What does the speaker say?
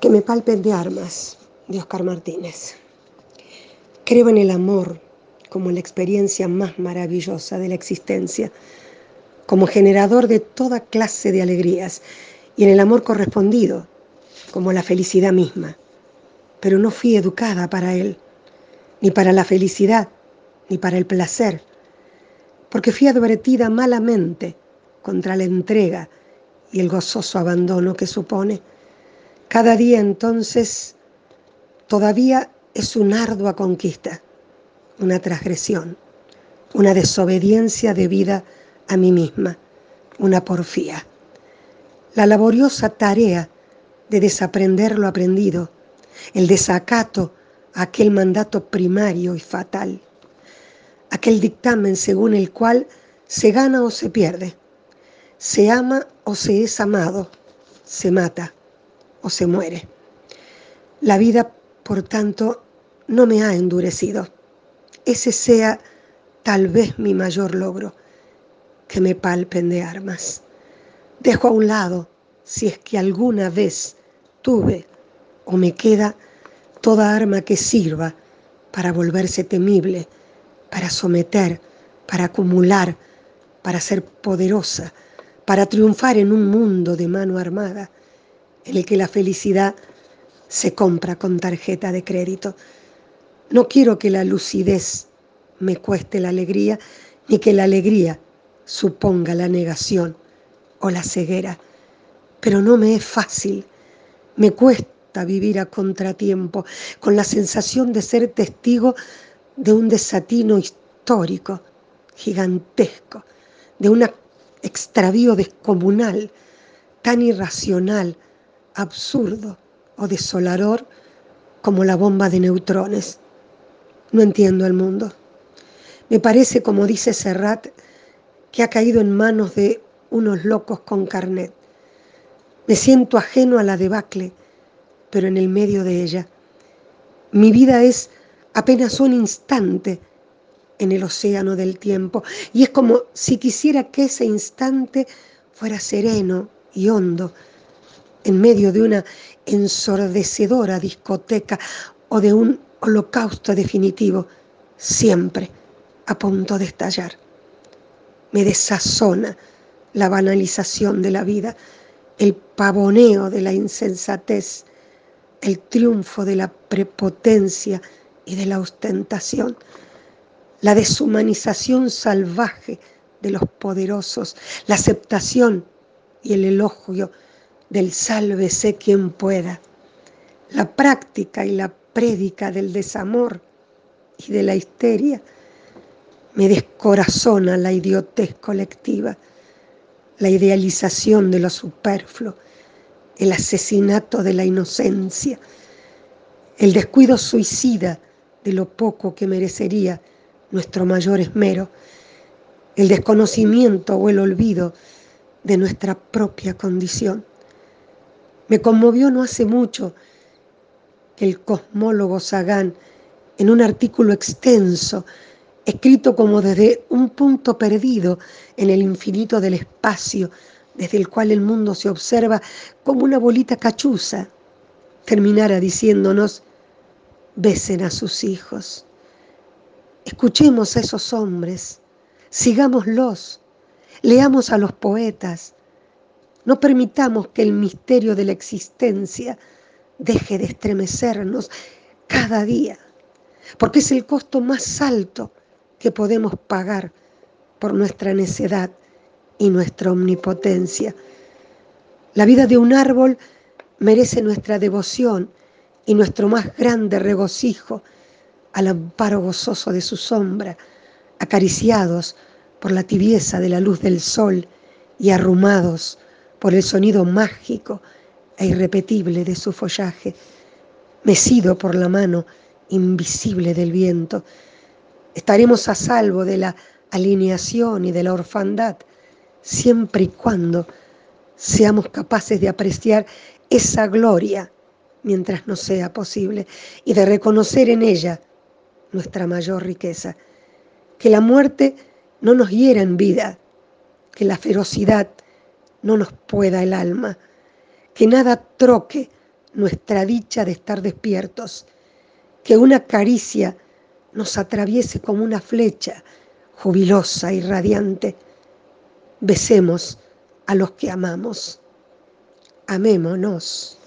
Que me palpen de armas, de Oscar Martínez. Creo en el amor como la experiencia más maravillosa de la existencia, como generador de toda clase de alegrías, y en el amor correspondido, como la felicidad misma. Pero no fui educada para él, ni para la felicidad, ni para el placer, porque fui advertida malamente contra la entrega y el gozoso abandono que supone. Cada día entonces todavía es una ardua conquista, una transgresión, una desobediencia debida a mí misma, una porfía. La laboriosa tarea de desaprender lo aprendido, el desacato a aquel mandato primario y fatal, aquel dictamen según el cual se gana o se pierde, se ama o se es amado, se mata o se muere. La vida, por tanto, no me ha endurecido. Ese sea tal vez mi mayor logro, que me palpen de armas. Dejo a un lado, si es que alguna vez tuve o me queda, toda arma que sirva para volverse temible, para someter, para acumular, para ser poderosa, para triunfar en un mundo de mano armada en el que la felicidad se compra con tarjeta de crédito. No quiero que la lucidez me cueste la alegría, ni que la alegría suponga la negación o la ceguera. Pero no me es fácil, me cuesta vivir a contratiempo, con la sensación de ser testigo de un desatino histórico, gigantesco, de un extravío descomunal, tan irracional, absurdo o desolador como la bomba de neutrones. No entiendo el mundo. Me parece, como dice Serrat, que ha caído en manos de unos locos con carnet. Me siento ajeno a la debacle, pero en el medio de ella. Mi vida es apenas un instante en el océano del tiempo y es como si quisiera que ese instante fuera sereno y hondo en medio de una ensordecedora discoteca o de un holocausto definitivo, siempre a punto de estallar. Me desazona la banalización de la vida, el pavoneo de la insensatez, el triunfo de la prepotencia y de la ostentación, la deshumanización salvaje de los poderosos, la aceptación y el elogio del sálvese quien pueda, la práctica y la prédica del desamor y de la histeria, me descorazona la idiotez colectiva, la idealización de lo superfluo, el asesinato de la inocencia, el descuido suicida de lo poco que merecería nuestro mayor esmero, el desconocimiento o el olvido de nuestra propia condición. Me conmovió no hace mucho que el cosmólogo Sagan, en un artículo extenso, escrito como desde un punto perdido en el infinito del espacio, desde el cual el mundo se observa como una bolita cachuza, terminara diciéndonos, besen a sus hijos. Escuchemos a esos hombres, sigámoslos, leamos a los poetas, no permitamos que el misterio de la existencia deje de estremecernos cada día, porque es el costo más alto que podemos pagar por nuestra necedad y nuestra omnipotencia. La vida de un árbol merece nuestra devoción y nuestro más grande regocijo al amparo gozoso de su sombra, acariciados por la tibieza de la luz del sol y arrumados por el sonido mágico e irrepetible de su follaje, mecido por la mano invisible del viento. Estaremos a salvo de la alineación y de la orfandad, siempre y cuando seamos capaces de apreciar esa gloria mientras nos sea posible y de reconocer en ella nuestra mayor riqueza. Que la muerte no nos hiera en vida, que la ferocidad no nos pueda el alma, que nada troque nuestra dicha de estar despiertos, que una caricia nos atraviese como una flecha jubilosa y radiante. Besemos a los que amamos. Amémonos.